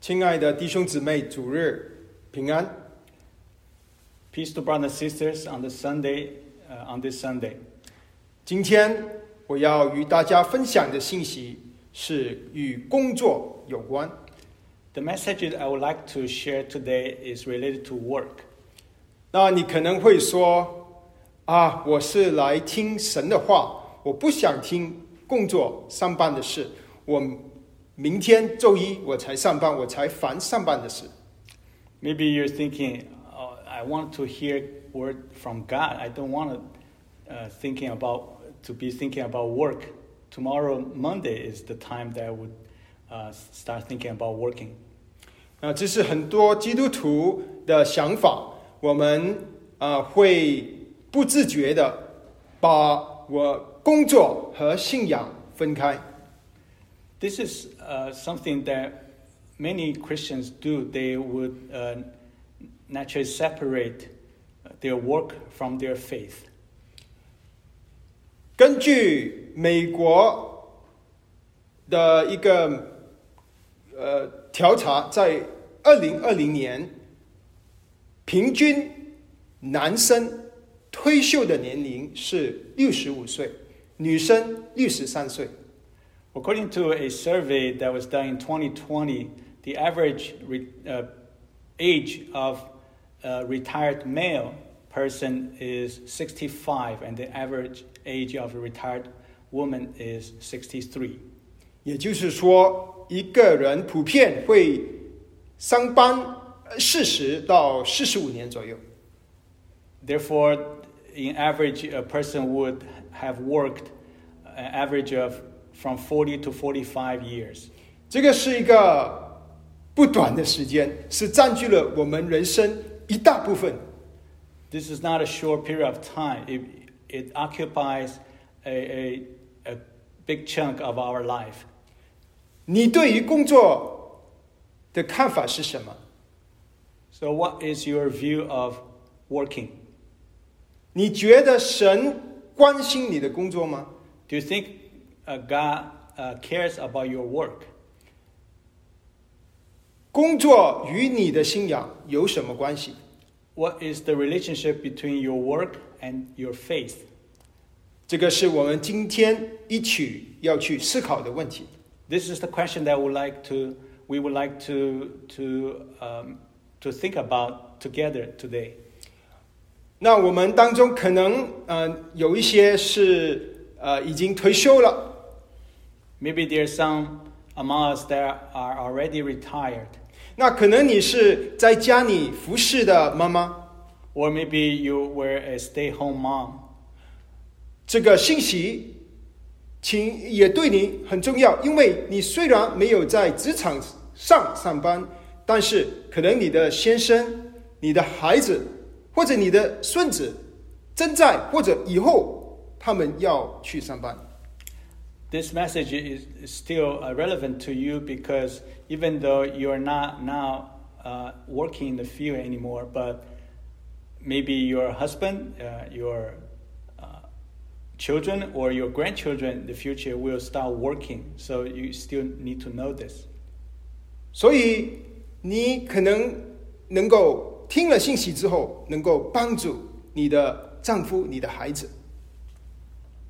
亲爱的弟兄姊妹，主日平安。Peace to brothers and sisters on the Sunday, uh, on this Sunday. 今天我要与大家分享的信息是与工作有关。The message that I would like to share today is related to work. 那你可能会说：“啊，我是来听神的话，我不想听工作上班的事。我明天周一我才上班，我才烦上班的事。 Maybe you're thinking, oh, I want to hear word from God. I don't want to uh, thinking about to be thinking about work. Tomorrow, Monday, is the time that I would uh, start thinking about working. 啊，这是很多基督徒的想法。我们啊会不自觉的把我工作和信仰分开。 This is uh, something that many Christians do. They would uh, naturally separate their work from their faith. 根据美国的一个 呃调查，在二零二零年，平均男生退休的年龄是六十五岁，女生六十三岁。 According to a survey that was done in 2020, the average re- uh, age of a retired male person is 65, and the average age of a retired woman is 63. 也就是说， 一个人普遍会上班四十到四十五年左右。 Therefore, in average, a person would have worked an average of from 40 to 45 years. 这个是一个不短的时间，是占据了我们人生一大部分。 This is not a short period of time. It, it occupies a, a, a big chunk of our life. 你对于工作的看法是什么？ So, what is your view of working? 你觉得神关心你的工作吗？ Do you think uh, God uh, cares about your work? 工作与你的信仰有什么关系？ What is the relationship between your work and your faith? 这个是我们今天一起要去思考的问题。 This is the question that we would like to we would like to to um, to think about together today. 那我们当中可能呃有一些是呃已经退休了， Maybe there are some among us that are already retired, 那可能你是在家里服侍的妈妈。 or maybe you were a stay-home mom. 这个信息， 请也对你很重要，因为你虽然没有在职场上上班，但是可能你的先生、你的孩子或者你的孙子正在或者以后他们要去上班。 This message is, is still uh, relevant to you because even though you are not now uh, working in the field anymore, but maybe your husband, uh, your uh, children, or your grandchildren in the future will start working. So you still need to know this. 所以你可能能够听了信息之后，能够帮助你的丈夫、你的孩子。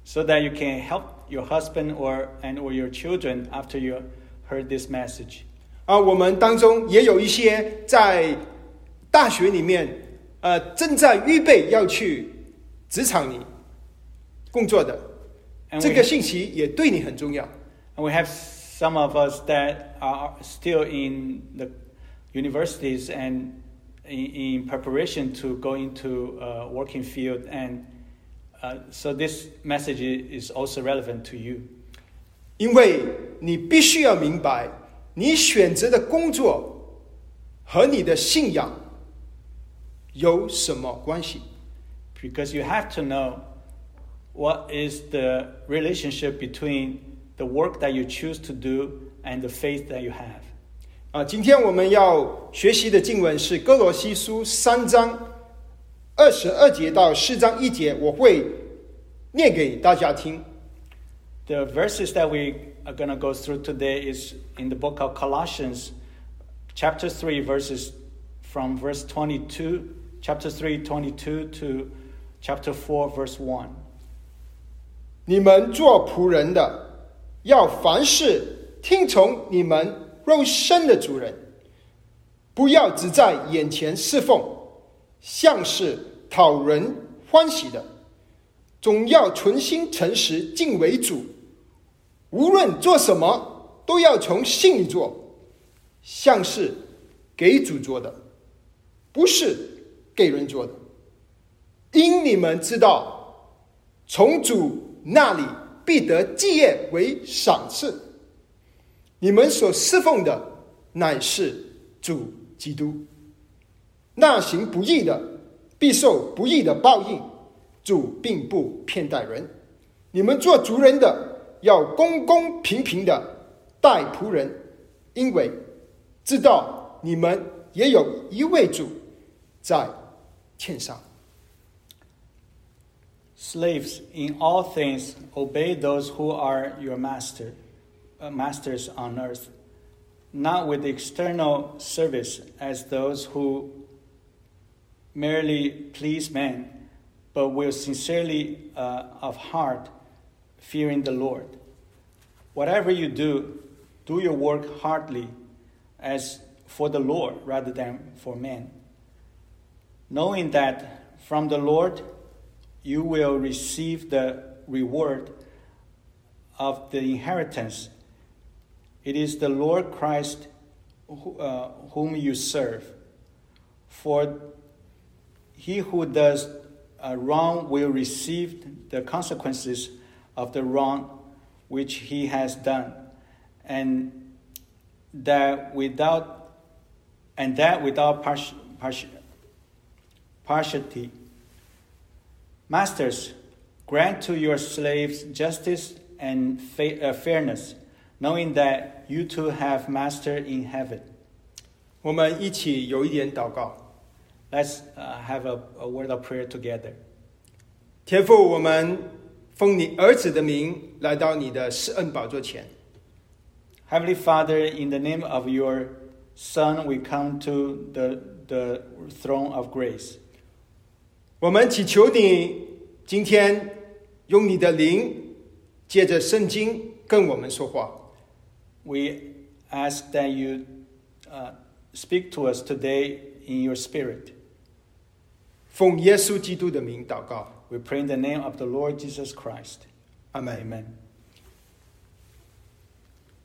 So that you can help your husband or and or your children after you heard this message. 啊，我们当中也有一些在大学里面，呃，正在预备要去职场里 工作的， And 这 we 个信息也对你很重要。 And we have some of us that are still in the universities and in, in preparation to go into uh, working field. And uh, so this message i- is also relevant to you 因为你必须要明白，你选择的工作和你的信仰有什么关系。 because you have to know what is the relationship between the work that you choose to do and the faith that you have. 啊，今天我们要学习的经文是歌罗西书三章二十二节到四章一节，我会念给大家听。The verses that we are going to go through today is in the book of Colossians, chapter three, verses from verse twenty-two, chapter three, twenty-two to chapter four, verse one. 你们做仆人的，要凡事听从你们肉身的主人，不要只在眼前侍奉，像是讨人欢喜的，总要存心诚实敬为主。无论做什么，都要从心里做，像是给主做的，不是给人做的。因你们知道，从主那里必得基业为赏赐。你们所侍奉的乃是主基督。那行不义的，必受不义的报应。主并不偏待人。你们做族人的，要公公平平的待仆人，因为知道你们也有一位主在天上。Slaves, in all things, obey those who are your master, uh, masters on earth, not with external service as those who merely please men, but with sincerely uh, of heart, fearing the Lord. Whatever you do, do your work heartily, as for the Lord rather than for men, knowing that from the Lord you will receive the reward of the inheritance. It is the Lord Christ who, uh, whom you serve. For he who does uh, wrong will receive the consequences of the wrong which he has done, and that without and that without partial, partial, partiality. Masters, grant to your slaves justice and fa- uh, fairness, knowing that you too have master in heaven. 我们一起有一点祷告。 Let's uh, have a, a word of prayer together. 天父，我们奉你儿子的名来到你的施恩宝座前， Heavenly Father, in the name of your Son, we come to the, the throne of grace. 我们祈求你今天用你的灵，借着圣经跟我们说话。We ask that you uh, speak to us today in your spirit. 奉耶稣基督的名祷告，We pray in the name of the Lord Jesus Christ. 阿门。Amen.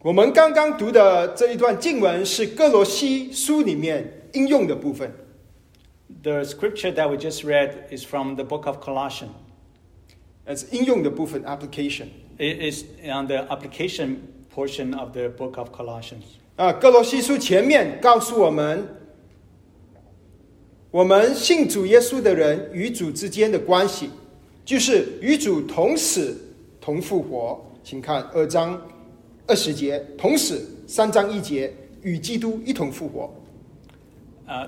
我们刚刚读的这一段经文是哥罗西书里面应用的部分。The scripture that we just read is from the book of Colossians. 呃，是应用的部分 （application）。It is on the application portion of the book of Colossians. 啊，哥罗西书前面告诉我们，我们信主耶稣的人与主之间的关系，就是与主同死同复活。请看二章二十节，同死；三章一节，与基督一同复活。Uh,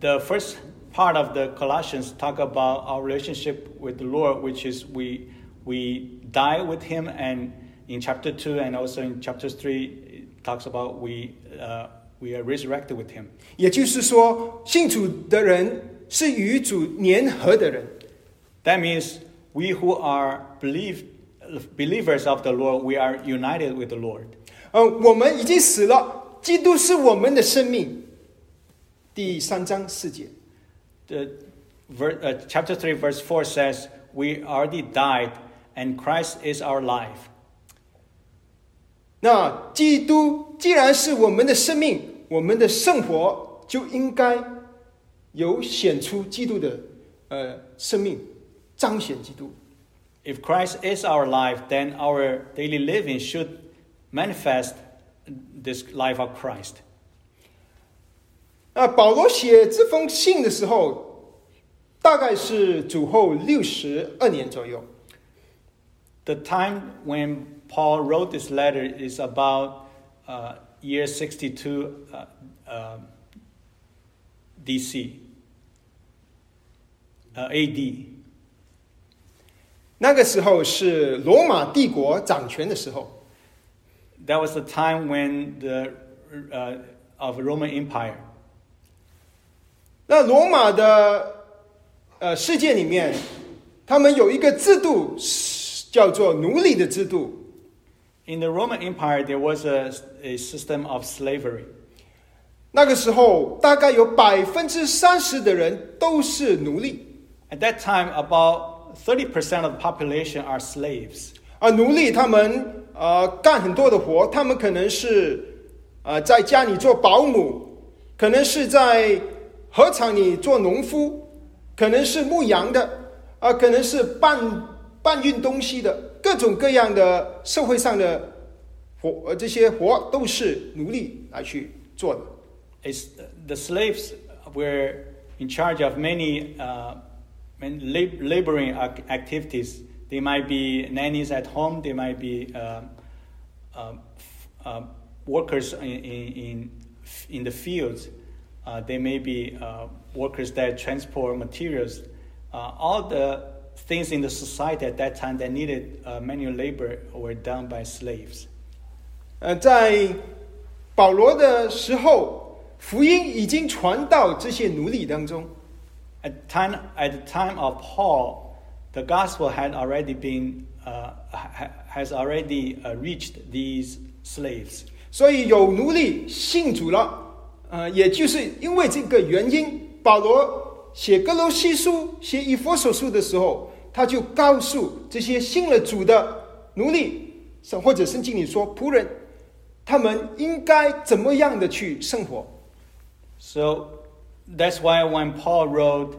the first part of the Colossians talk about our relationship with the Lord, which is we we die with Him, and in chapter two and also in chapter three, it talks about we uh, we are resurrected with Him. 也就是说，信主的人是与主联合的人。 That means we who are believe, believers of the Lord, we are united with the Lord. 呃，我们已经死了，基督是我们的生命。 第三章四节。 The ver, uh, chapter 3, verse 4 says, We already died, and Christ is our life. 那基督既然是我们的生命，我们的生活就应该有显出基督的呃生命，彰显基督。 If Christ is our life, then our daily living should manifest this life of Christ. 那保罗写这封信的时候，大概是主后六十二年左右。 The time when Paul wrote this letter is about uh, year 62 uh, uh, DC, uh, AD. 那个时候是罗马帝国掌权的时候， That was the time when the uh, of Roman Empire. 那罗马的呃世界里面，他们有一个制度是叫做奴隶的制度。In the Roman Empire, there was a, a system of slavery. 那个时候，大概有百分之三十的人都是奴隶 At that time, about thirty percent of the population are slaves. 而。奴隶他们呃干很多的活，他们可能是呃在家里做保姆，可能是在禾场里做农夫，可能是牧羊的，啊、可能是搬搬运东西的，各种各样的社会上的活，呃这些活都是奴隶来去做的。 It's, the slaves were in charge of many, uh, many lab- laboring ac- activities. They might be nannies at home. They might be um, um, f- uh, workers in, in, in, in the fields. Uh, they may be uh, workers that transport materials. Uh, all the things in the society at that time that needed uh, manual labor were done by slaves. 呃，在保罗的时候，福音已经传到这些奴隶当中。 At time at the time of Paul, the gospel had already been uh, ha- has already uh, reached these slaves. 所以有奴隶信主了， 呃，也就是因为这个原因，保罗写歌罗西书、写以弗所书的时候，他就告诉这些信了主的奴隶，或者圣经里说仆人，他们应该怎么样的去生活。So that's why when Paul wrote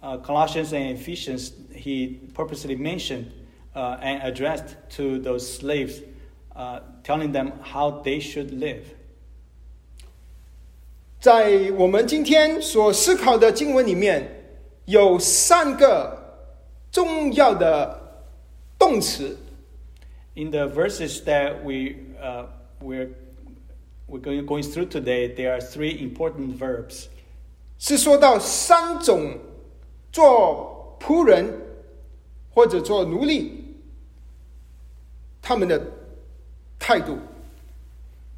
uh, Colossians and Ephesians, he purposely mentioned uh, and addressed to those slaves, uh, telling them how they should live. 在我们今天所思考的经文里面，有三个重要的动词，In the verses that we uh, we're we're going, going through today, there are three important verbs. 是说到三种做仆人或者做奴隶他们的态度。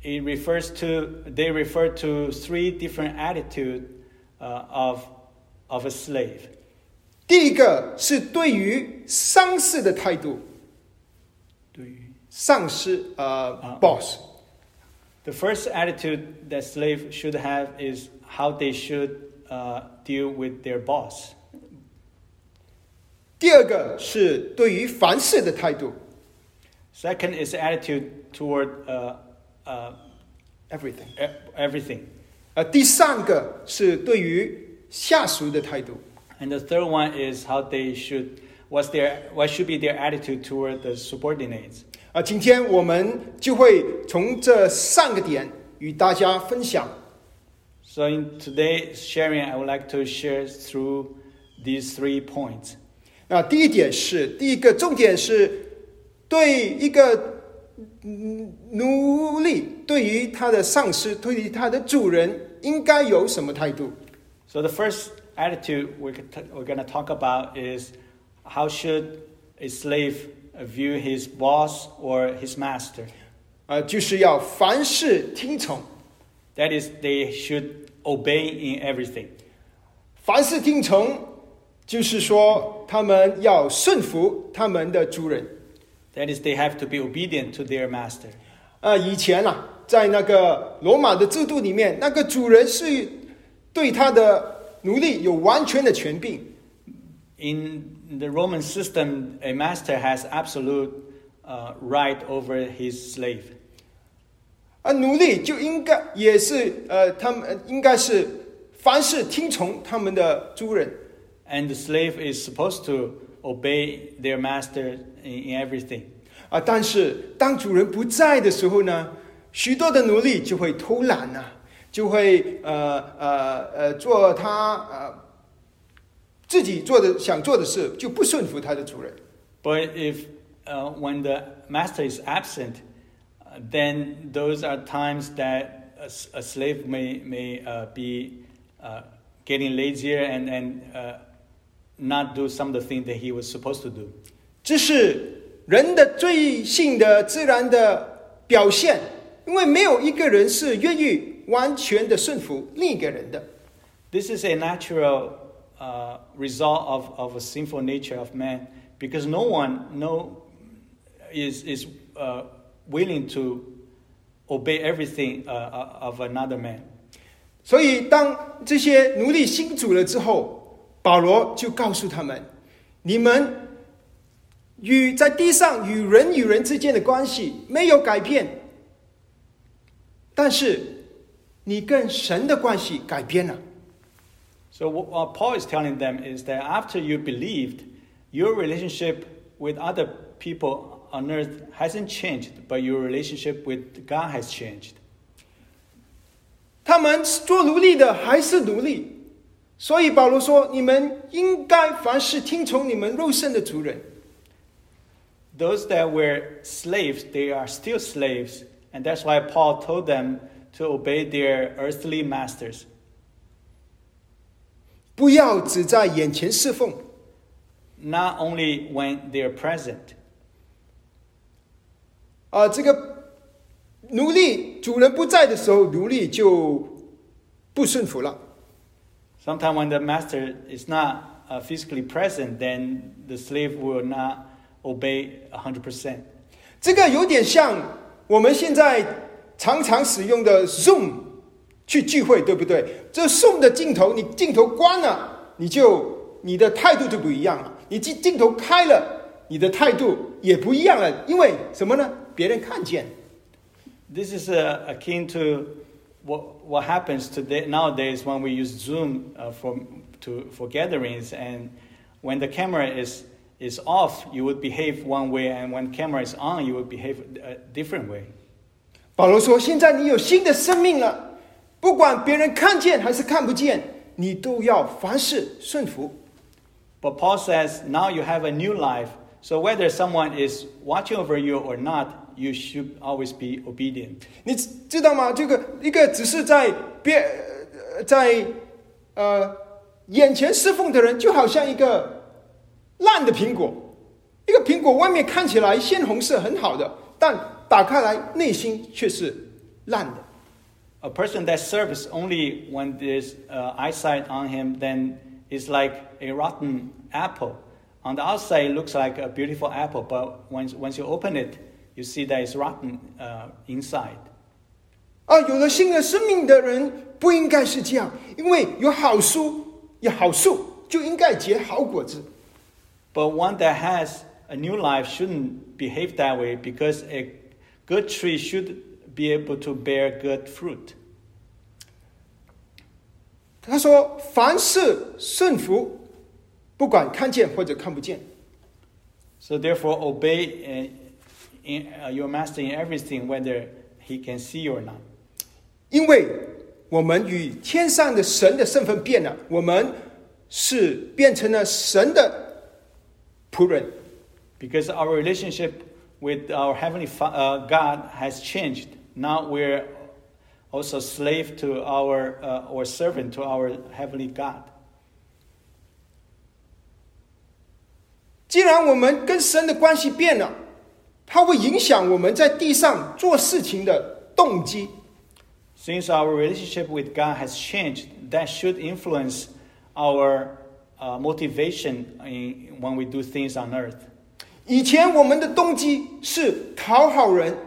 It refers to they refer to three different attitude uh, of of a slave. 第一个是对于上司的态度，上司呃、啊 boss， The first attitude that slave should have is how they should uh, deal with their boss. 第二个是对于凡事的态度 Second is attitude toward uh, uh, ，everything。 e- everything, 呃，第三个是对于下属的态度。 and the third one is how they should what's their what should be their attitude toward the subordinates. 啊，今天我们就会从这三个点与大家分享。 So in today's sharing, I would like to share through these three points. 啊，第一点是，第一个重点是对一个嗯 奴隶，对于他的上司，对于他的主人，应该有什么态度？ So the first attitude we're, t- we're going to talk about is how should a slave view his boss or his master. 啊，就是要凡事听从， That is, they should obey in everything. 凡事听从，就是说他们要顺服他们的主人。 That is, they have to be obedient to their master. 啊，以前啊，在那个罗马的制度里面，那个主人是对他的奴隶有完全的权柄。 In the Roman system, a master has absolute uh, right over his slave. 啊，奴隶就应该也是呃，他们呃应该是凡事听从他们的主人。 And the slave is supposed to obey their master in, in everything. 啊，但是当主人不在的时候呢，许多的奴隶就会偷懒呐、就会呃呃呃做他呃自己做的想做的事，就不顺服他的主人。 But if uh, when the master is absent, uh, then those are times that a, s- a slave may, may uh, be uh, getting lazier and, and uh, not do some of the things that he was supposed to do. 这是人的罪性的自然的表现，因为没有一个人是愿意完全的顺服另一个人的。 This is a natural uh, result of, of a sinful nature of man because no one no, is, is uh, willing to obey everything uh, uh, of another man. 所以，当这些奴隶信主了之后， 保罗就告诉他们：你们与在地上与人与人之间的关系没有改变，但是你跟神的关系改变了。 So what, what Paul is telling them is that after you believed, your relationship with other people on earth hasn't changed, but your relationship with God has changed. 他们做奴隶的还是奴隶， 所以保罗说：你们应该凡事听从你们肉身的主人。Those that were slaves, they are still slaves, and that's why Paul told them to obey their earthly masters. 不要只在眼前侍奉，not only when they are present. 啊，这个奴隶主人不在的时候，奴隶就不顺服了。Sometimes when the master is not uh, physically present, then the slave will not obey 100%. 这个有点像我们现在常常使用的 Zoom 去聚会，对不对？这 Zoom 的镜头，你镜头关了，你就你的态度就不一样了；你镜镜头开了，你的态度也不一样了。因为什么呢？别人看见。This is uh, akin to what, what happens today nowadays when we use Zoom uh, for, to, for gatherings. And when the camera is, is off, you would behave one way, and when camera is on, you would behave a different way. 保罗说：“现在你有新的生命了，不管别人看见还是看不见，你都要凡事顺服。 But Paul says now you have a new life. So whether someone is watching over you or not, you should always be obedient. 你知知道吗？这个一个只是在别呃在呃眼前侍奉的人，就好像一个烂的苹果，一个苹果外面看起来鲜红色很好的，但打开来内心却是烂的。 A person that serves only when there's uh, eyesight on him, then is like a rotten apple. On the outside, it looks like a beautiful apple, but once, once you open it, you see that it's rotten uh, inside. 啊，有了新的生命的人不应该是这样，因为有好树，有好树就应该结好果子。 But one that has a new life shouldn't behave that way because a good tree should be able to bear good fruit. 他说：“凡事顺服，不管看见或者看不见。 So therefore, obey uh, in, uh, your master in everything, whether he can see you or not. 因为我们与天上的神的身份变了，我们是变成了神的仆人。 Because our relationship with our heavenly fa- uh, God has changed. Now we're also slave to our uh, or servant to our heavenly God. 既然我们跟神的关系变了， 它会影响我们在地上做事情的动机。 Since our relationship with God has changed, that should influence our uh, motivation in, when we do things on earth. 以前我们的动机是讨好人，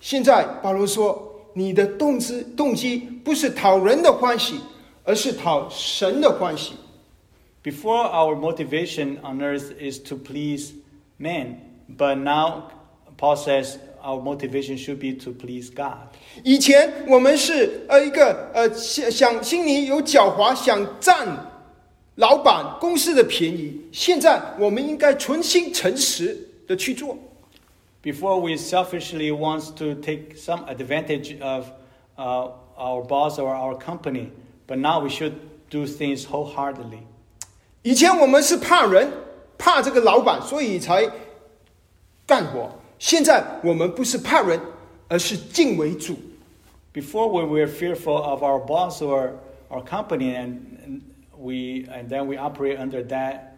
现在保罗说，你的动机动机不是讨人的欢喜，而是讨神的欢喜。 Before, our motivation on earth is to please men, but now Paul says our motivation should be to please God. 以前我们是呃一个呃想想心里有狡猾，想占老板公司的便宜，现在我们应该存心诚实的去做。 Before, we selfishly want to take some advantage of uh, our boss or our company, but now we should do things wholeheartedly. 以前我们是怕人，怕这个老板，所以才干活。 现在我们不是怕人，而是敬为主。Before we were fearful of our boss or our company and, we and then we operate under that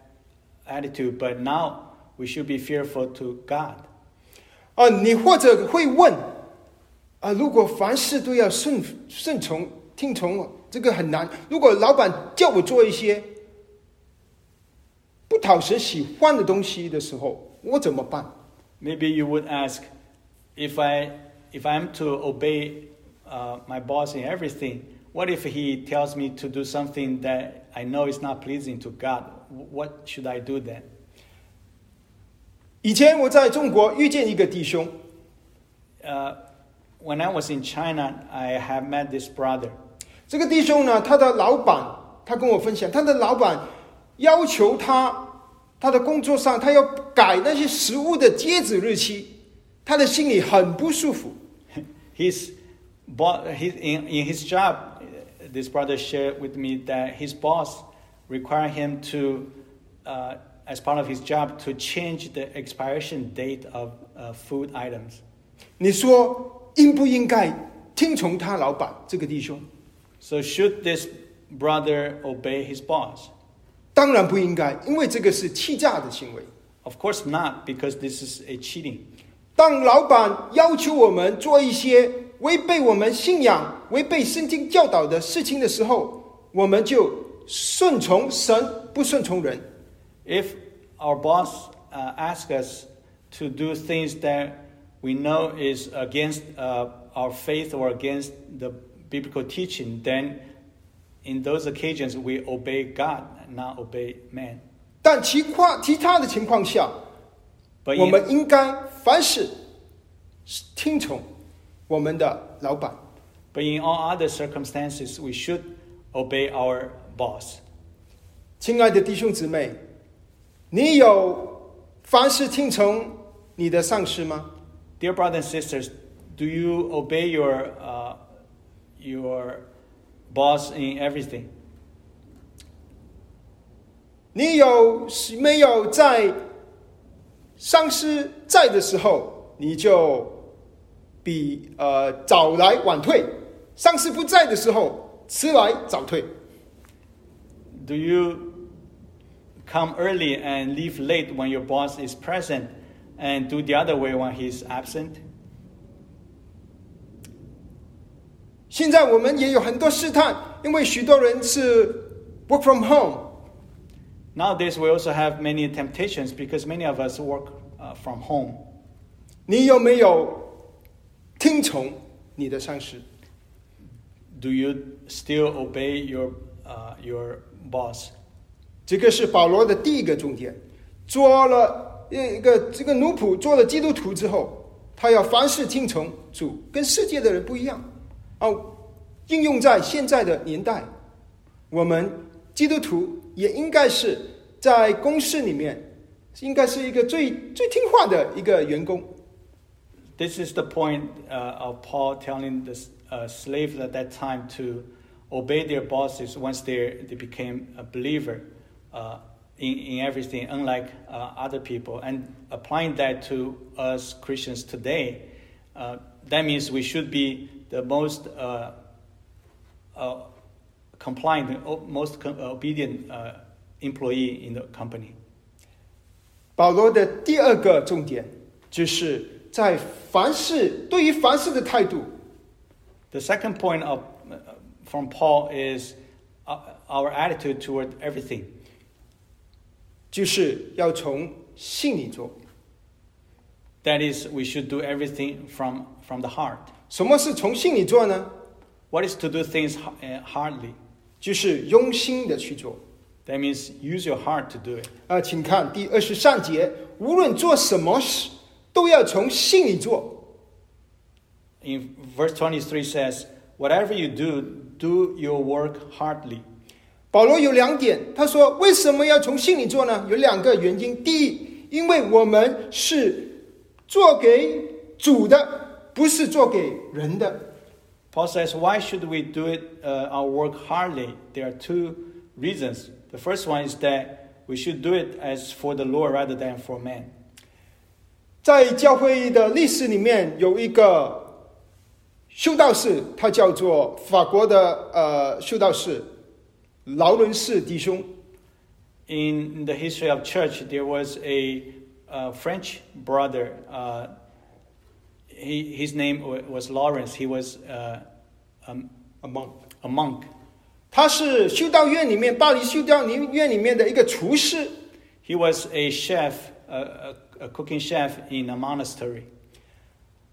attitude, but now we should be fearful to God. 啊，你或者会问，啊，如果凡事都要顺顺从、听从，这个很难。如果老板叫我做一些不讨神喜欢的东西的时候，我怎么办？Maybe you would ask, if I if I'm to obey uh, my boss in everything, what if he tells me to do something that I know is not pleasing to God? What should I do then? 以前我在中国遇见一个弟兄， Uh, when I was in China, I have met this brother. 这个弟兄呢，他的老板，他跟我分享，他的老板要求他，他的工作上他要 改那些食物的截止日期，他的心里很不舒服。 His, bo- his in, in his job, uh, this brother shared with me that his boss required him to, uh, as part of his job, to change the expiration date of uh, food items. 你说应不应该听从他老板这个弟兄？ So should this brother obey his boss? 当然不应该，因为这个是欺诈的行为。 Of course not, because this is a cheating. 当老板要求我们做一些违背我们信仰、违背圣经教导的事情的时候，我们就顺从神，不顺从人。 If our boss uh, asks us to do things that we know is against uh, our faith or against the biblical teaching, then in those occasions we obey God, not obey man. 但其他其他的情况下，我们应该凡事听从我们的老板。but in all other circumstances, we should obey our boss. 亲爱的弟兄姊妹，你有凡事听从你的上司吗？Dear brothers and sisters, do you obey your, uh, your boss in everything? 你有没有在上司在的时候，你就比呃早来晚退；上司不在的时候，迟来早退。Do you come early and leave late when your boss is present and do the other way when he's absent? 现在我们也有很多试探，因为许多人是 work from home，Nowadays, we also have many temptations because many of us work uh, from home. 你有没有听从你的上司？ Do you still obey your, uh, your boss? 这个是保罗的第一个重点。做了一个这个奴仆，做了基督徒之后，他要凡事听从主，跟世界的人不一样。哦，应用在现在的年代，我们基督徒 也应该是在公司里面，应该是一个最最听话的一个员工。 This is the point uh, of Paul telling the uh, slaves at that time to obey their bosses once they, they became a believer uh, in, in everything, unlike uh, other people. And applying that to us Christians today, uh, that means we should be the most uh, uh, compliant, o- most co- obedient uh, employee in the company. 保罗的第二个重点就是在凡事对于凡事的态度， The second point of, uh, from Paul is uh, our attitude toward everything. 就是要从心里做。 That is, we should do everything from, from the heart. 什么是从心里做呢？ What is to do things h- uh, hardly? 就是用心的去做。That means use your heart to do it. 啊，请看第二十三节，无论做什么事，都要从心里做。In verse twenty-three says, Whatever you do, do your work heartily. 保罗有两点，他说为什么要从心里做呢？有两个原因。第一，因为我们是做给主的，不是做给人的。Paul says, Why should we do it, uh, our work hardly? There are two reasons. The first one is that we should do it as for the Lord rather than for man. 在教会的历史里面，有一个 修道士，他叫做法国的呃修道士劳伦士弟兄。 In the history of church, there was a, uh French brother. Uh, he, his name wa- was Lawrence. He was uh, um, a monk， a monk. 他是修道院里面巴黎修道院里面的一个厨师。 He was a chef, a, a, a cooking chef in a monastery.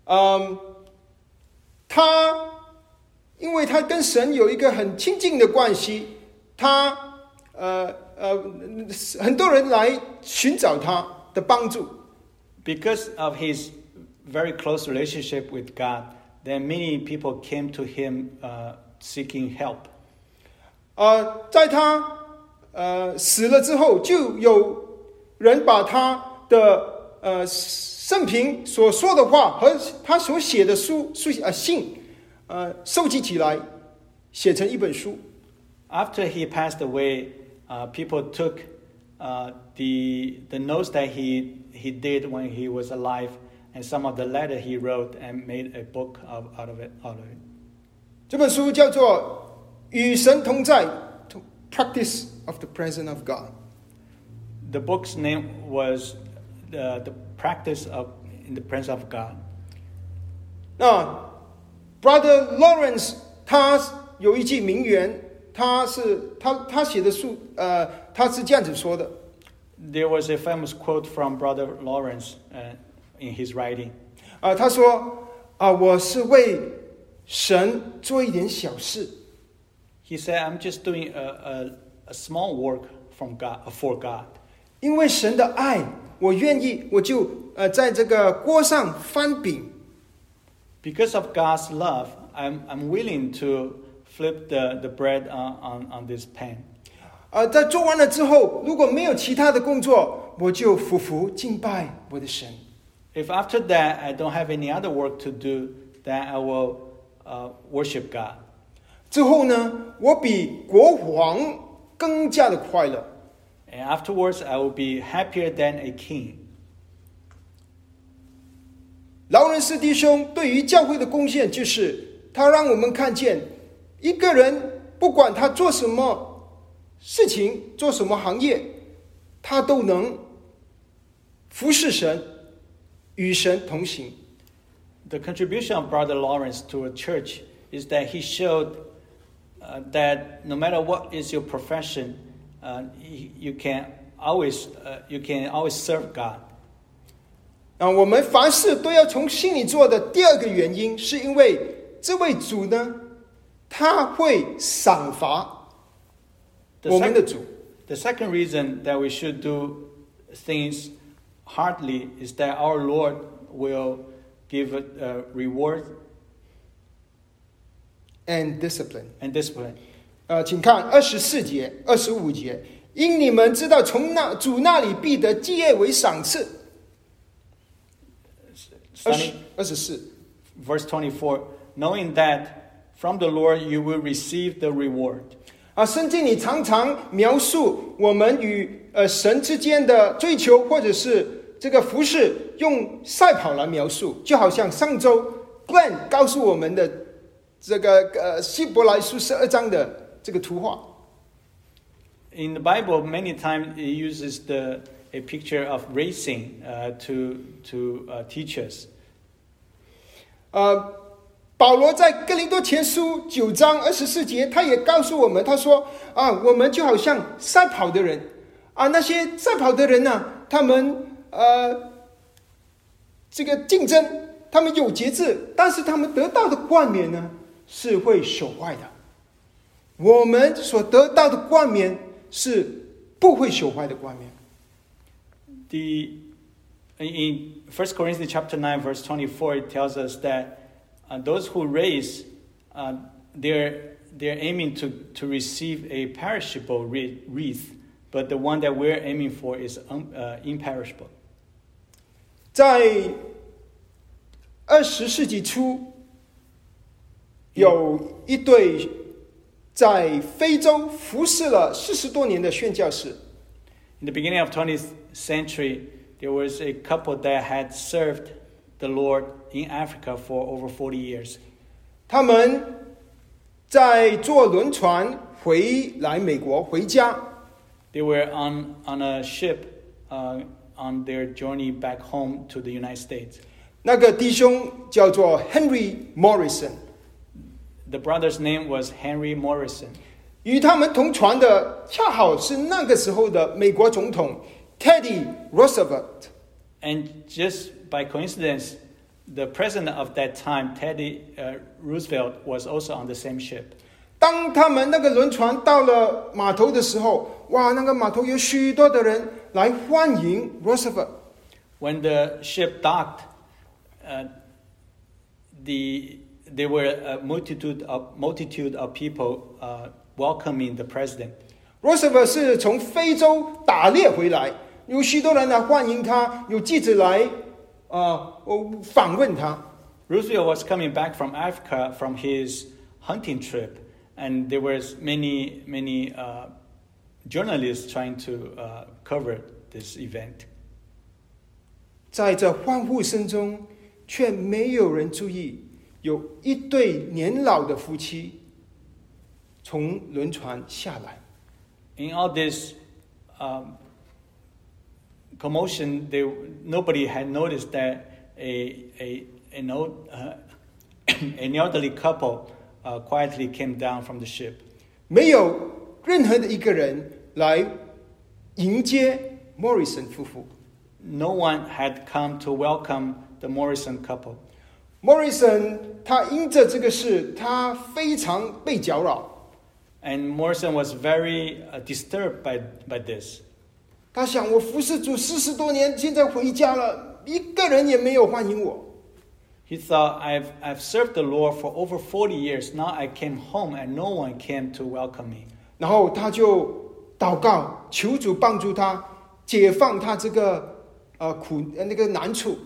嗯，他因为他跟神有一个很亲近的关系，他呃呃，很多人来寻找他的帮助。 Because of his very close relationship with God, then many people came to him uh, seeking help. 呃，在他呃死了之后，就有人把他的呃生平所说的话和他所写的书书呃信呃收集起来，写成一本书。 After he passed away, uh, people took uh, the, the notes that he, he did when he was alive and some of the letter he wrote and made a book of, out, of it, out of it. 这本书叫做《与神同在》（Practice of the Presence of God）。 The book's name was the, the Practice of in the Presence of God. 那 Brother Lawrence 他有一句名言，他是他他写的书，呃，他是这样子说的： There was a famous quote from Brother Lawrence uh, in his writing. 啊、他说啊、我是为神做一点小事， He said, I'm just doing a, a, a small work from God, for God. 因为神的爱，我愿意，我就呃在这个锅上翻饼， Because of God's love, I'm, I'm willing to flip the, the bread on, on, on this pan. 呃，在做完了之后，如果没有其他的工作，我就匍匐敬拜我的神。 If after that I don't have any other work to do, then I will uh, worship God. 之后呢，我比国王更加的快乐。And afterwards, I will be happier than a king. 劳伦斯弟兄对于教会的贡献，就是他让我们看见一个人不管他做什么事情、做什么行业，他都能服侍神，与神同行。 The contribution of Brother Lawrence to a church is that he showed uh, that no matter what is your profession, uh, y- you can always uh, you can always serve God. 啊，我们凡事都要从心里做的。第二个原因，是因为这位主呢，他会赏罚 The 我们的 sec- 主。 The second reason that we should do things hardly is that our Lord will give a, a reward and discipline。 and discipline. 呃，请看二十四节、二十五节，因你们知道从那主那里必得基业为赏赐。二十 Starting 二十四， verse 24 knowing that from the Lord you will receive the reward. 啊，圣经里常常描述我们与呃神之间的追求，或者是 这个服饰，用赛跑来描述，就好像上周 Glenn 告诉我们的这个呃希伯来书十二章的这个图画。In the Bible, many times it uses the, a picture of racing uh, to, to uh, teach us. 呃，保罗在哥林多前书九章二十四节，他也告诉我们，他说啊，我们就好像赛跑的人啊，那些赛跑的人呢、他们呃这个竞争，他们有节制，但是他们得到的冠冕呢是会朽坏的。我们所得到的冠冕是不会朽坏的冠冕。 The, in 1 Corinthians chapter 9, verse 24, it tells us that uh, those who race, uh, they're, they're aiming to, to receive a perishable wreath, wreath, but the one that we're aiming for is un, uh, imperishable. 在二十世纪初，有一对在非洲服侍了四十多年的宣教士， In the beginning of 20th century, there was a couple that had served the Lord in Africa for over 40 years. 他们在坐轮船回来美国回家。 They were on, on a ship uh, on their journey back home to the United States. 那个弟兄叫做 Henry Morrison， The brother's name was Henry Morrison. 与他们同船的恰好是那个时候的美国总统 Teddy Roosevelt。 And just by coincidence, the president of that time, Teddy uh, Roosevelt, was also on the same ship. 当他们那个轮船到了码头的时候， 哇，那个码头有许多的人来欢迎 Roosevelt。 When the ship docked, uh, the, there were a multitude of, multitude of people uh, welcoming the president. Roosevelt 是从非洲打猎回来，有许多人来欢迎他，有记者来啊、呃访问他。 Roosevelt was coming back from Africa from his hunting trip, and there was many, many uh, journalists trying to uh, cover this event. 在这欢呼声中，却没有人注意，有一对年老的夫妻从轮船下来。 In all this um, commotion, they, nobody had noticed that a, a, an, old, uh, an elderly couple uh, quietly came down from the ship. 没有 任何的一个人来迎接 Morrison 夫妇。 No one had come to welcome the Morrison couple. Morrison 他因着这个事，他非常被搅扰。 And Morrison was very uh, disturbed by, by this. 他想，我服侍主四十多年，现在回家了，一个人也没有欢迎我。 He thought, I've, I've served the Lord for over 40 years. Now I came home and no one came to welcome me. 然后他就祷告，求主帮助他解放他这个呃苦呃那个难处。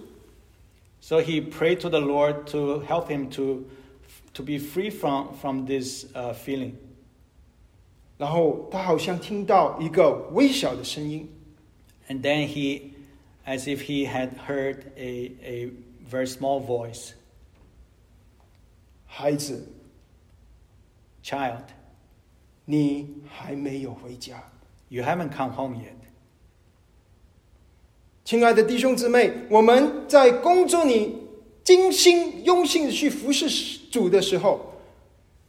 So he prayed to the Lord to help him to, to be free from, from this uh, feeling. 然后他好像听到一个微小的声音， And then he, as if he had heard a, a very small voice 孩子， Child, 你还没有回家。 you haven't come home yet. 亲爱的弟兄姊妹，我们在工作里精心用心的去服侍主的时候，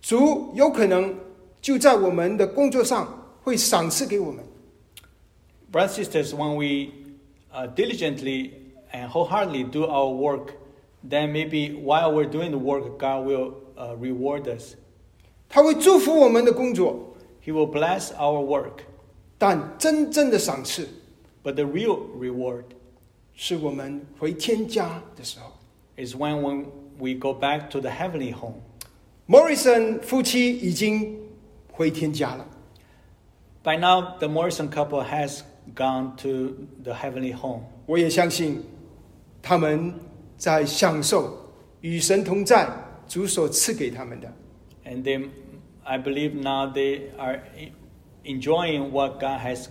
主有可能就在我们的工作上会赏赐给我们。 Brothers and sisters, when we uh, diligently and wholeheartedly do our work, then maybe while we're doing the work, God will uh, reward us. 他会祝福我们的工作， He will bless our work. 但真正的赏赐 But the real reward 是我们回天家的时候。 is when, when we go back to the heavenly home. Morrison 夫妻已经回天家了， By now, the Morrison couple has gone to the heavenly home. 我也相信他们在享受与神同在主所赐给他们的。 And they, I believe now they are enjoying what God has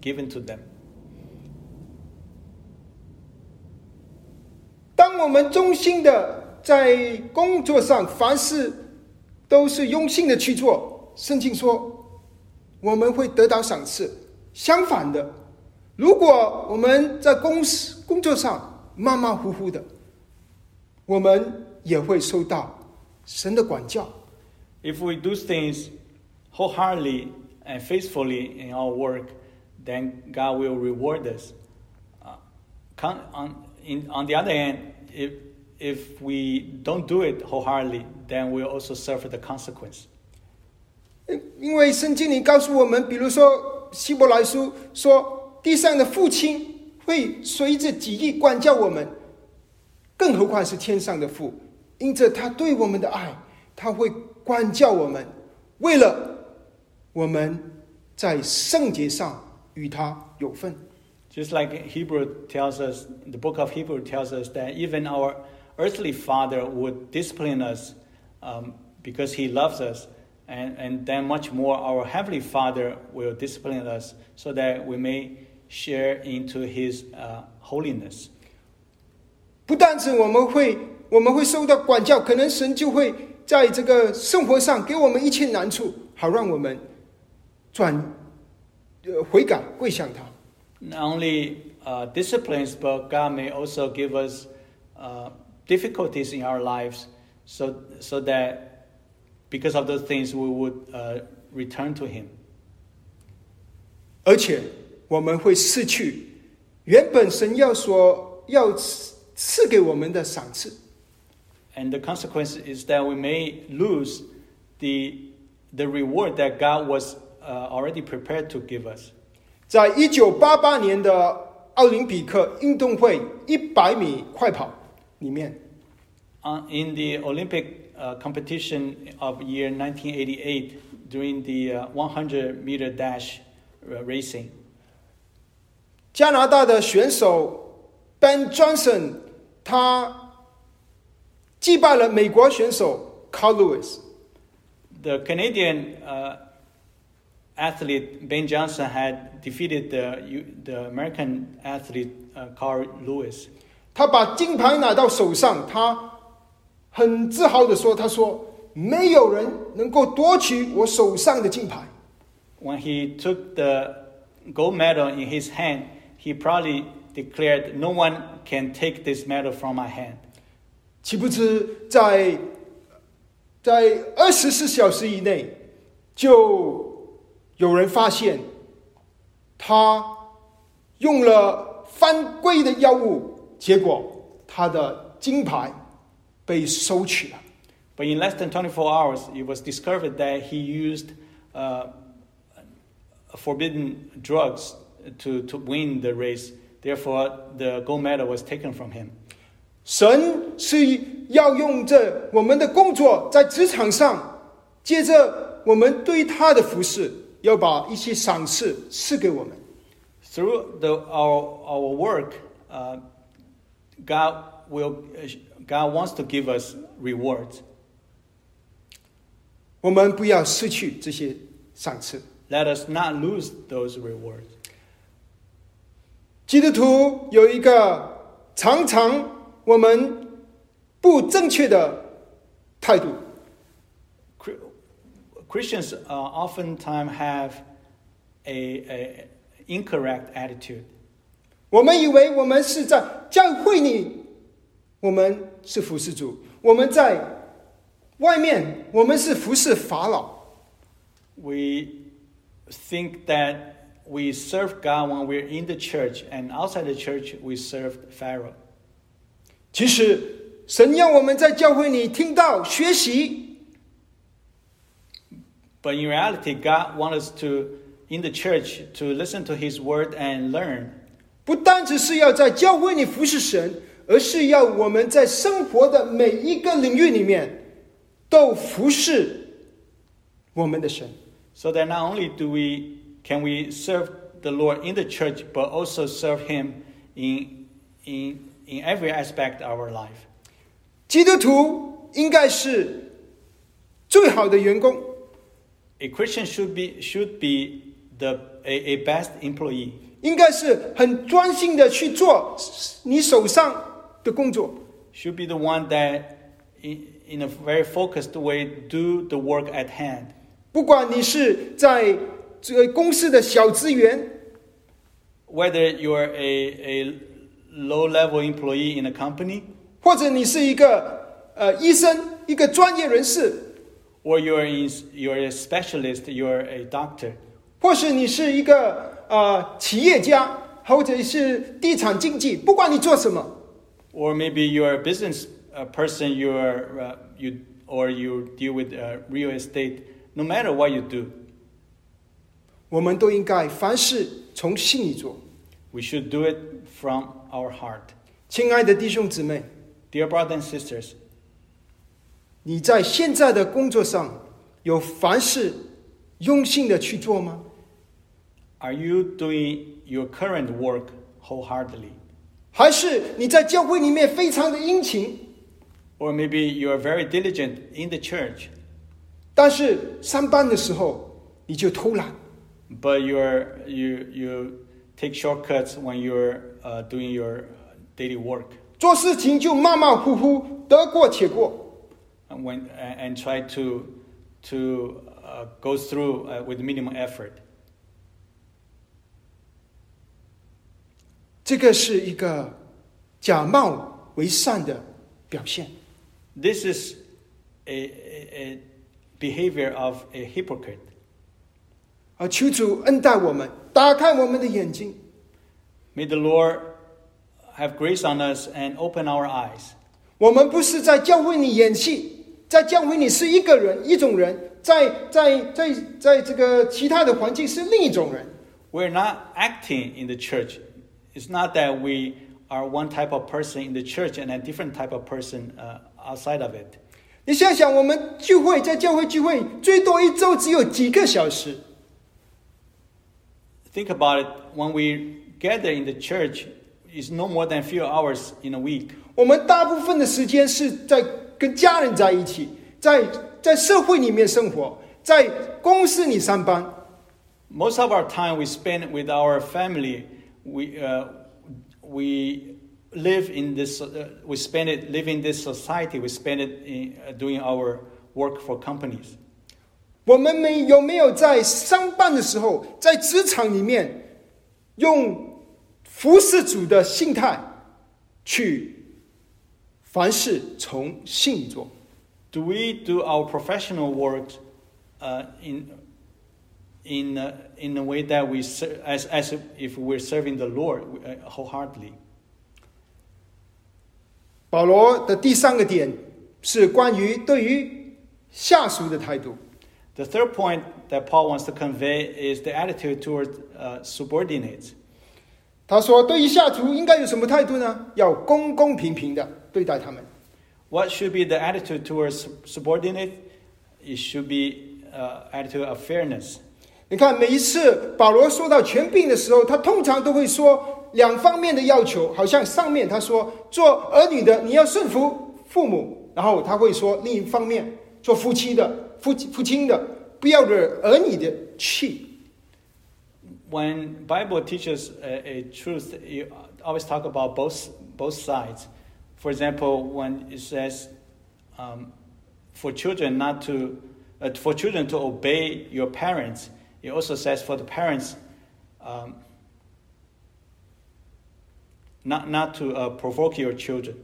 given to them. 当我们忠心的在工作上，凡事都是用心的去做，圣经说我们会得到赏赐。相反的，如果我们在公司工作上马马虎虎的，我们也会受到神的管教。If we do things wholeheartedly and faithfully in our work, then God will reward us. Uh, con- on, in, on the other hand, if, if we don't do it wholeheartedly, then we'll also suffer the consequence. 因因为圣经里告诉我们，比如说希伯来书说，地上的父亲会随着己意管教我们，更何况是天上的父，因着他对我们的爱，他会 管教我们，为了我们在圣洁上与他有份。 Just like Hebrew tells us, the book of Hebrew tells us that even our earthly father would discipline us um, because he loves us, and, and then much more our heavenly father will discipline us so that we may share into his uh, holiness. 不但是我们会 我们会受到管教，可能神就会 在这个生活上给我们一切难处，好让我们转呃悔改跪向他。Not only uh, disciplines, but God may also give us uh, difficulties in our lives, so so that because of those things we would uh, return to Him. 而且我们会失去原本神要所要赐赐给我们的赏赐。And the consequence is that we may lose the the reward that God was uh, already prepared to give us. 在一九八八年的奥林匹克运动会一百米快跑里面， Uh, in the Olympic uh, competition of year 1988, during the uh, 100 meter dash uh, racing, 加拿大的选手 Ben Johnson 他 击败了美国选手 Carl Lewis。 the Canadian uh, athlete Ben Johnson had defeated the, U- the American athlete uh, Carl Lewis. 他把金牌拿到手上，他很自豪的说：“他说没有人能够夺取我手上的金牌。 When he took the gold medal in his hand, he proudly declared, No one can take this medal from my hand. ” 岂不知在在二十四小时以内，就有人发现他用了犯规的药物，结果他的金牌被收取了。 But in less than 24 hours, it was discovered that he used uh, forbidden drugs to, to win the race. Therefore, the gold medal was taken from him. 神是要用这我们的工作在职场上，接着我们对他的服侍，要把一些赏赐赐给我们。Through the, our, our work, uh, God, will, God wants to give us rewards. 我们不要失去这些赏赐。Let us not lose those rewards. 基督徒有一个常常我们不正确的态度， Chri- Christians uh, oftentimes have a, a incorrect attitude. 我们以为我们是在教会里，我们是服侍主；我们在外面，我们是服侍法老。 We think that we serve God when we're in the church, and outside the church, we serve Pharaoh. 其实，神要我们在教会里听到、学习， But in reality, God wants us to, in the church, to listen to His word and learn. 不单只是要在教会里服侍神，而是要我们在生活的每一个领域里面都服侍我们的神。 So that not only do we can we serve the Lord in the church, but also serve Him in in in every aspect of our life. 基督徒应该是最好的员工， A Christian should be should be the a, a best employee. 应该是很专心的去做你手上的工作。 Should be the one that in, in a very focused way do the work at hand. 不管你是在这个公司的小职员， Whether you're a, a low level employee in a company 或者你是一个呃医生，一个专业人士， or you're in, you're a specialist, you're a doctor, 或是你是一个呃企业家，或者是地产经纪，不管你做什么， or maybe you're a business uh, person, you're uh, you or you deal with uh, real estate. No matter what you do, 我们都应该凡事从心里做。 we should do it from our heart. 亲爱的弟兄姊妹， Dear brothers and sisters, 你在现在的工作上有凡事用心的去做吗？ are you doing your current work wholeheartedly? 还是你在教会里面非常的殷勤， Or maybe you are very diligent in the church, 但是上班的时候你就偷懒， but you're, you, you take shortcuts when you're uh, doing your daily work. 做事情就马马虎虎，得过且过。 and when and try to to uh, go through uh, with minimum effort. 这个是一个假冒为善的表现。 This is a, a, a behavior of a hypocrite. 啊，求主恩待我们，打开我们的眼睛， May the Lord have grace on us and open our eyes. 我们不是在教会里演戏，在教会里是一个人、一种人，在在在在这个其他的环境是另一种人。 We're not acting in the church. It's not that we are one type of person in the church and a different type of person uh, outside of it. 你想想，我们聚会在教会聚会，最多一周只有几个小时， Think about it. When we gather in the church, it's no more than a few hours in a week. 我们大部分的时间是在跟家人在一起，在在社会里面生活，在公司里上班。 Most of our time we spend with our family. We, uh, we live in this, uh, we spend it living this society. We spend it in, uh, doing our work for companies. 我们没有没有在上班的时候，在职场里面，用 服侍主的心态去凡事从心里做？ Do we do our professional work uh, in, in, uh, in a way that we, ser- as, as if we're serving the Lord uh, wholeheartedly? 保罗的第三个点是关于对于下属的态度。 The third point that Paul wants to convey is the attitude toward uh, subordinates. 他说，对于下属应该有什么态度呢？要公公平平的对待他们。What should be the attitude towards subordinate? It should be uh, attitude of fairness. 你看，每一次保罗说到权柄的时候，他通常都会说两方面的要求，好像上面他说做儿女的你要顺服父母，然后他会说另一方面做夫妻的夫父亲的不要惹儿女的气。When Bible teaches a, a truth, you always talk about both both sides. For example, when it says um, for children not to uh, for children to obey your parents, it also says for the parents um, not not to uh, provoke your children.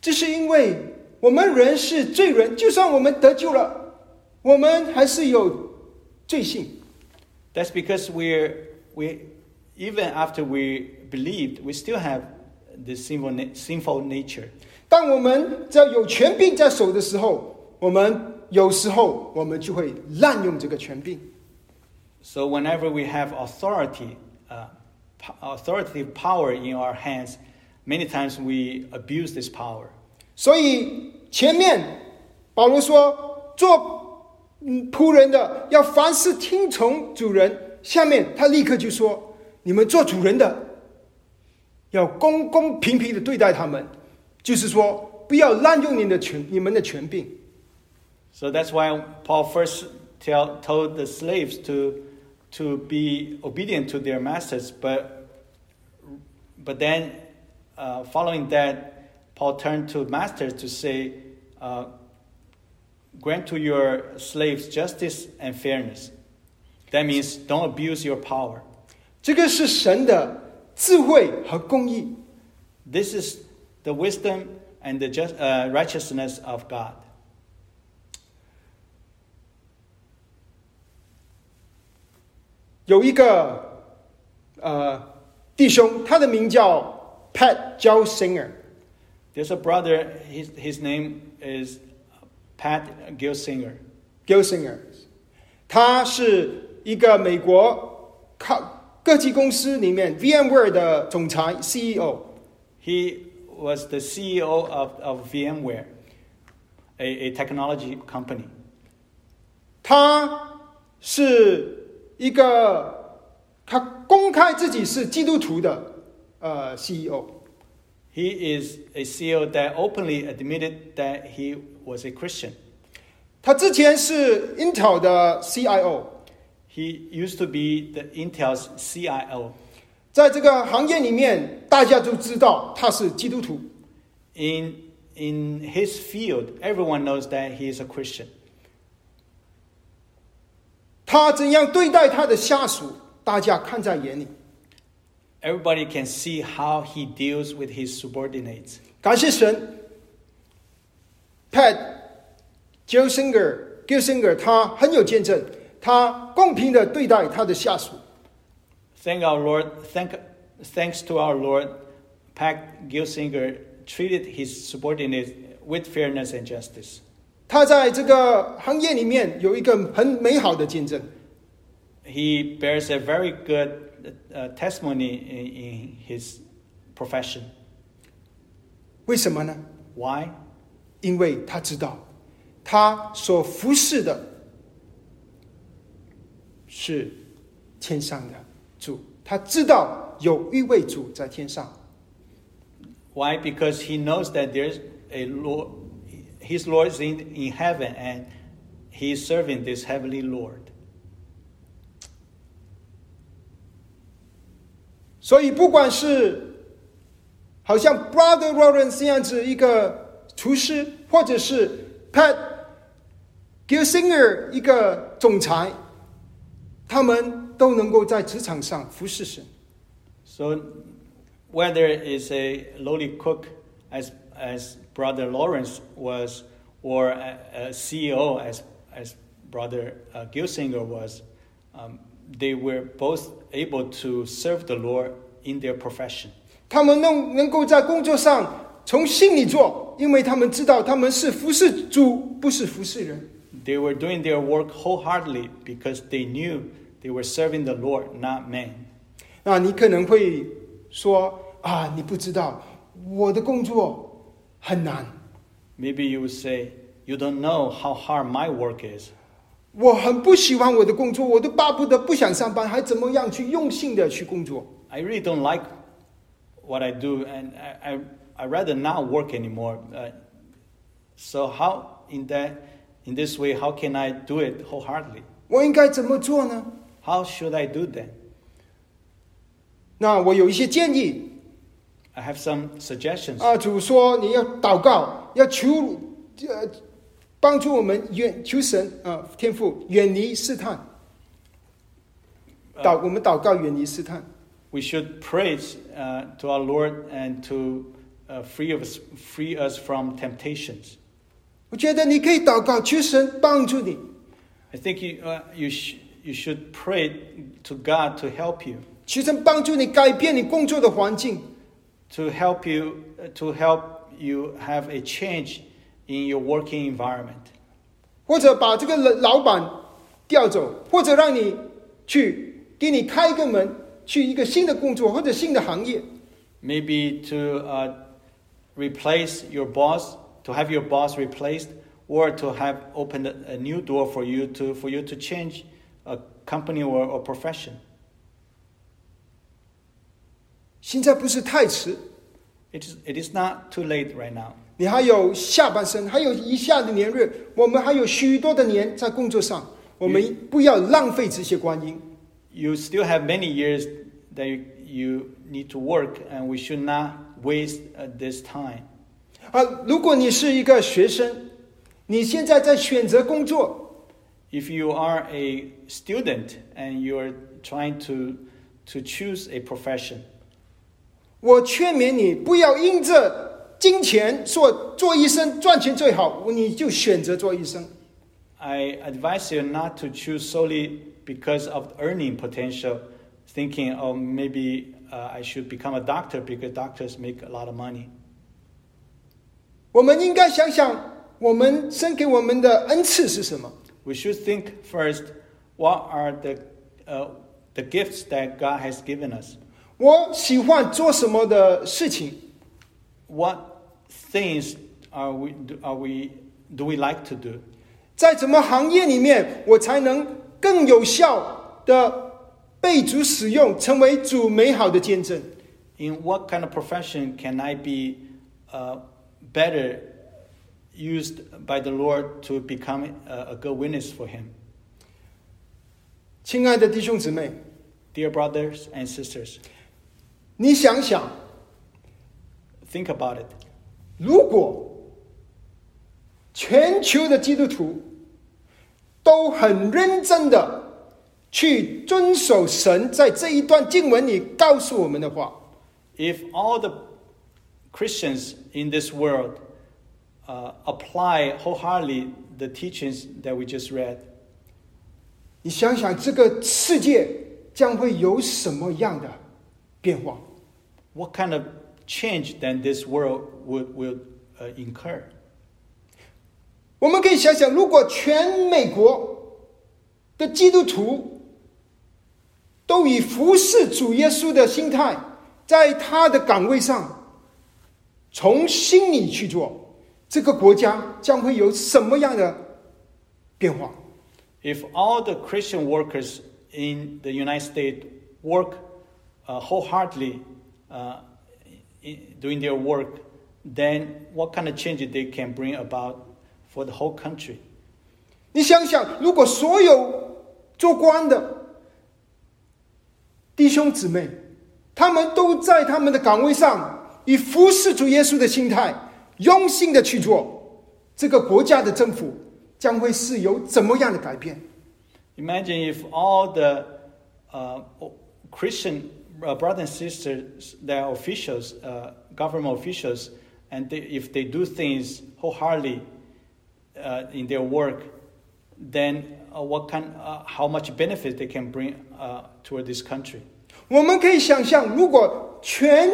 这是因为我们人是罪人，就算我们得救了，我们还是有罪性。 That's because we're we even after we believed, we still have this sinful na- sinful nature. 当我们在有权柄在手的时候，我们有时候我们就会滥用这个权柄。 So whenever we have authority, uh, p- authoritative power in our hands, many times we abuse this power. 所以前面保罗说，做 仆人的要凡事听从主人。下面他立刻就说，你们做主人的要公公平平的对待他们，就是说不要滥用你的权你们的权柄。So that's why Paul first tell, told the slaves to, to be obedient to their masters, but, but then uh, following that, Paul turned to masters to say, uh, grant to your slaves justice and fairness. That means don't abuse your power. 这个是神的智慧和公义。 This is the wisdom and the just, uh, righteousness of God. 有一个呃弟兄，他的名叫 Pat Joe Singer， There's a brother, his, his name is Pat Gilsinger. Gil Singer，他是一个美国靠科技公司里面 VMware 的总裁 E CEO。 He was the CEO of, of VMware, a, a technology company. 他是一个他公开自己是基督徒的呃 CEO。 He is a CEO that openly admitted that he was a Christian. 他之前是 Intel 的 CIO， He used to be the Intel's CIO. 在这个行业里面，大家都知道他是基督徒。 In, in his field, everyone knows that he is a Christian. 他怎样对待他的下属，大家看在眼里。 Everybody can see how he deals with his subordinates. 感谢神 ，Pat Gilsinger Gilsinger 他很有见证，他公平的对待他的下属。 Thank our Lord, thank, thanks to our Lord, Pat Gilsinger treated his subordinates with fairness and justice. 他在这个行业里面有一个很美好的见证。 He bears a very good uh, testimony in, in his profession. 为什么呢？ Why? 因为他知道，他所服侍的是天上的主，他知道有一位主在天上。 Why? Because he knows that there's a Lord, his Lord is in, in heaven and he is serving this heavenly Lord. 所以，不管是好像 Brother Lawrence 这样子一个 厨师或者是 Pat Gelsinger 一个总裁，他们都能够在职场上服侍神。So whether it's a lowly cook as as Brother Lawrence was, or a, a CEO as as Brother uh, Gelsinger was, um, they were both able to serve the Lord in their profession. 他们能能够在工作上从心里做，因为他们知道他们是服侍主，不是服侍人。 They were doing their work wholeheartedly because they knew they were serving the Lord, not man. 那你可能会说啊，你不知道我的工作很难， Maybe you would say, You don't know how hard my work is. 我很不喜欢我的工作，我都巴不得不想上班，还怎么样去用心的去工作？ I really don't like what I do, and I, I, I rather not work anymore. Uh, so, how, in, that, in this way, how can I do it wholeheartedly? 我应该怎么做呢？ How should I do that? 那我有一些建议 I have some suggestions. 啊，主说你要祷告，要求呃帮助我们远求神啊天父远离试探。祷我们祷告远离试探。 we should praise uh, to our Lord and to uh, free, us, free us from temptations. 我觉得你可以祷告，求神帮助你， I think you, uh, you, sh- you should pray to God to help you, 求神帮助你改变你工作的环境， to help you, uh, to help you have a change in your working environment. 或者把这个老老板调走，或者让你去给你开一个门，去一个新的工作或者新的行业。 Maybe to uh, replace your boss, to have your boss replaced, or to have opened a, a new door for you to, for you to change a company or, or profession. 现在不是太迟， It is, it is not too late right now. 你还有下半生，还有以下的年日，我们还有许多的年在工作上，我们不要浪费这些光阴。 You still have many years that you, you need to work, and we should not waste uh, this time. 啊，如果你是一个学生，你现在在选择工作， If you are a student and you are trying to, to choose a profession, 我劝勉你不要因着金钱说做医生赚钱最好，你就选择做医生。 I advise you not to choose solely because of earning potential, thinking, oh, maybe uh, I should become a doctor because doctors make a lot of money. 我们应该想想，我们生给我们的恩赐是什么？ We should think first what are the, uh, the gifts that God has given us? 我喜欢做什么的事情？ What things are we, do- are we, do we like to do? 在什么行业里面，我才能更有效的 被主使用，成为主美好的见证？ In what kind of profession can I be uh, better used by the Lord to become a, a good witness for Him? 亲爱的弟兄姊妹， Dear brothers and sisters, 你想想， Think about it. 如果全球的基督徒都很认真的 去遵守神在这一段经文里告诉我们的话， If all the Christians in this world uh, apply wholeheartedly the teachings that we just read, 你想想这个世界将会有什么样的变化？ what kind of change then this world would, will uh, incur? 我们可以想想，如果全美国的基督徒 都以服侍主耶稣的心态，在他的岗位上从心里去做，这个国家将会有什么样的变化？If all the Christian workers in the United States work uh, wholeheartedly uh, in, doing their work, then what kind of change they can bring about for the whole country? 你想想，如果所有做官的弟兄姊妹，他们都在他们的岗位上，以服侍主耶稣的心态，用心的去做，这个国家的政府将会是有怎么样的改变？Imagine if all the uh, Christian uh, brothers and sisters, their officials, uh, government officials, and they, if they do things wholeheartedly uh, in their work, then uh, what kind, uh, how much benefit they can bring uh, toward this country. 我们可以想象，如果全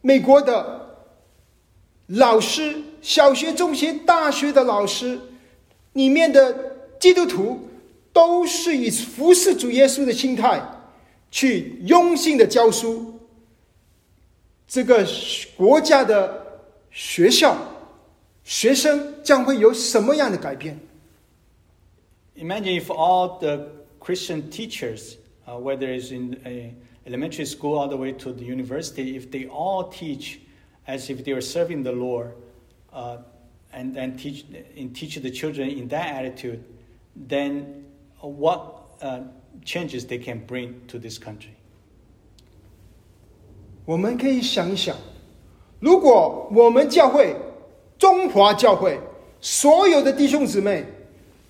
美国的老师、小学、中学、大学的老师里面的基督徒，都是以服侍主耶稣的心态去用心的教书，这个国家的学校学生将会有什么样的改变？Imagine if all the Christian teachers, uh, whether it's in a elementary school all the way to the university, if they all teach as if they were serving the Lord, uh, and and teach and teach the children in that attitude, then what uh, changes they can bring to this country? 我们可以想一想，如果我们教会中华教会所有的弟兄姊妹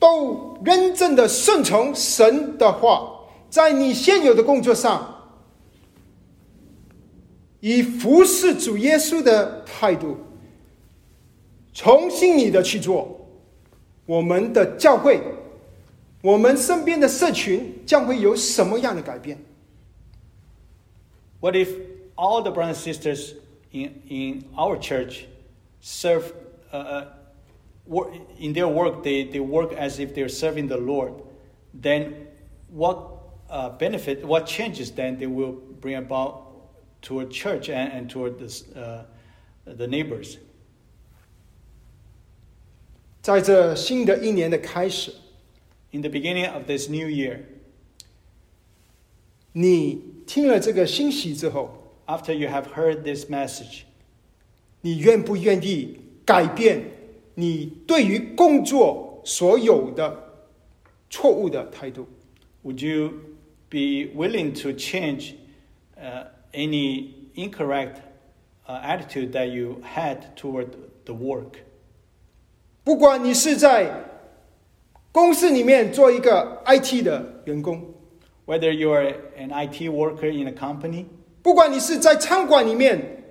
都认真的顺从神的话，在你现有的工作上，以服侍主耶稣的态度，重新你的去做，我们的教会，我们身边的社群将会有什么样的改变？What if all the brothers and sisters in in our church serve 呃呃？in their work, they, they work as if they're serving the Lord? Then what uh, benefit, what changes then they will bring about toward church and, and toward this, uh, the neighbors? 在这新的一年的开始， In the beginning of this new year, 你听了这个信息之后， after you have heard this message, 你愿不愿意改变 你对于工作所有的错误的态度？ would you be willing to change uh, any incorrect uh, attitude that you had toward the work? 不管你是在公司里面做一个 IT 的员工， Whether you're an IT worker in a company, 不管你是在餐馆里面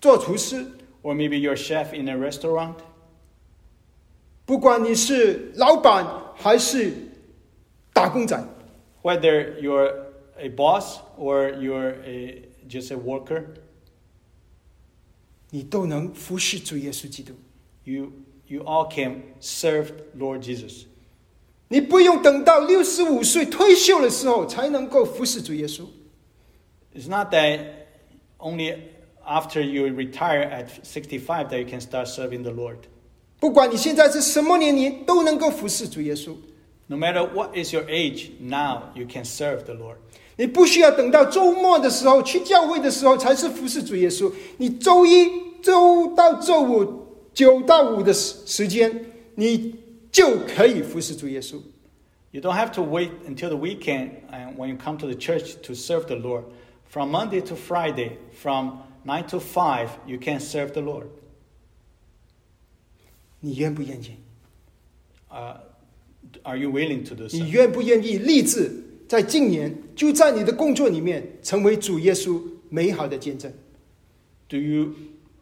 做厨师， or maybe you're a chef in a restaurant, 不管你是老板还是打工仔， whether you're a boss or you're a, just a worker, 你都能服侍主耶稣基督。 you, you all can serve Lord Jesus. 你不用等到六十五岁退休的时候才能够服侍主耶稣。 It's not that only after you retire at 65 that you can start serving the Lord. 不管你现在是什么年龄，都能够服侍主耶稣。 No matter what is your age, now you can serve the Lord. 你不需要等到周末的时候去教会的时候才是服侍主耶稣。你周一、周到周五九到五的时时间，你就可以服侍主耶稣。 You don't have to wait until the weekend and when you come to the church to serve the Lord. From Monday to Friday, from 9 to 5, you can serve the Lord. 你愿不愿意？ Uh, are you willing to do so? 你愿不愿意立志在今年就在你的工作里面成为主耶稣美好的见证？ Do you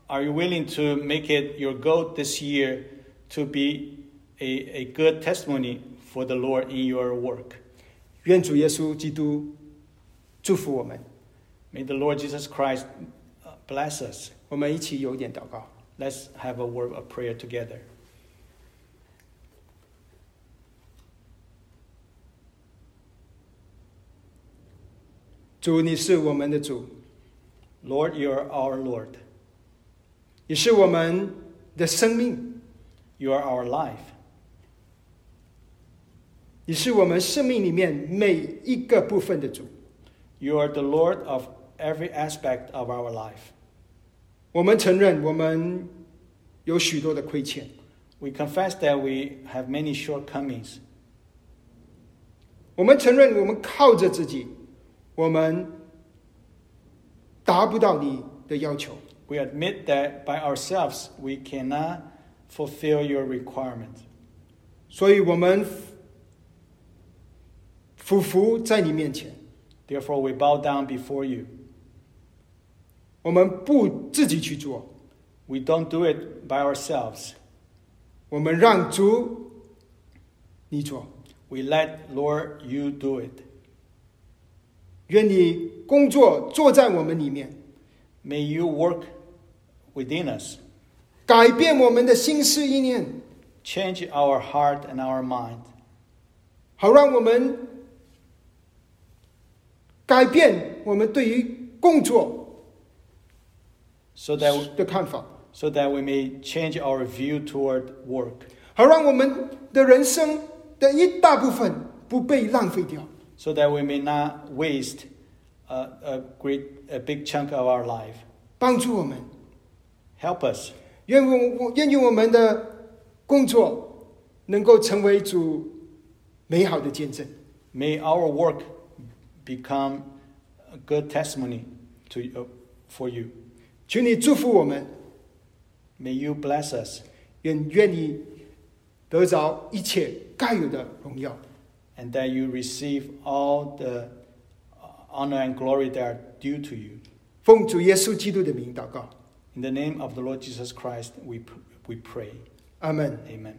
are you willing to make it your goal this year to be a, a good testimony for the Lord in your work? 愿主耶稣基督祝福我们。 May the Lord Jesus Christ uh, bless us. 我们一起有一点祷告。 Let's have a word of prayer together. 主，你是我们的主， Lord, you are our Lord. 你是我们的生命， You are our life. 你是我们生命里面每一个部分的主。 You are the Lord of every aspect of our life. 我们承认我们有许多的亏欠， We confess that we have many shortcomings. 我们承认我们靠着自己，我们达不到你的要求。 We admit that by ourselves we cannot fulfill your requirement. 所以我们俯伏在你面前， Therefore, we bow down before you. 我们不自己去做， We don't do it by ourselves. 我们让主你做。 We let Lord you do it. 愿你工作坐在我们里面， May you work within us. 改变我们的心思意念， Change our heart and our mind 好让我们改变我们对于工作 so that, 的看法， so that we may change our view toward work. 好让我们的人生的一大部分不被浪费掉。 So that we may not waste a, a great, a big chunk of our life. 帮助我们， Help us. 愿我我愿意我们的工作能够成为主美好的见证。 May our work become a good testimony to, uh, for you. 求你祝福我们， May you bless us 愿愿你得着一切该有的荣耀。 and that you receive all the uh, honor and glory that are due to you. 奉主耶稣基督的名祷告， In the name of the Lord Jesus Christ, we, pr- we pray. 阿门。 Amen.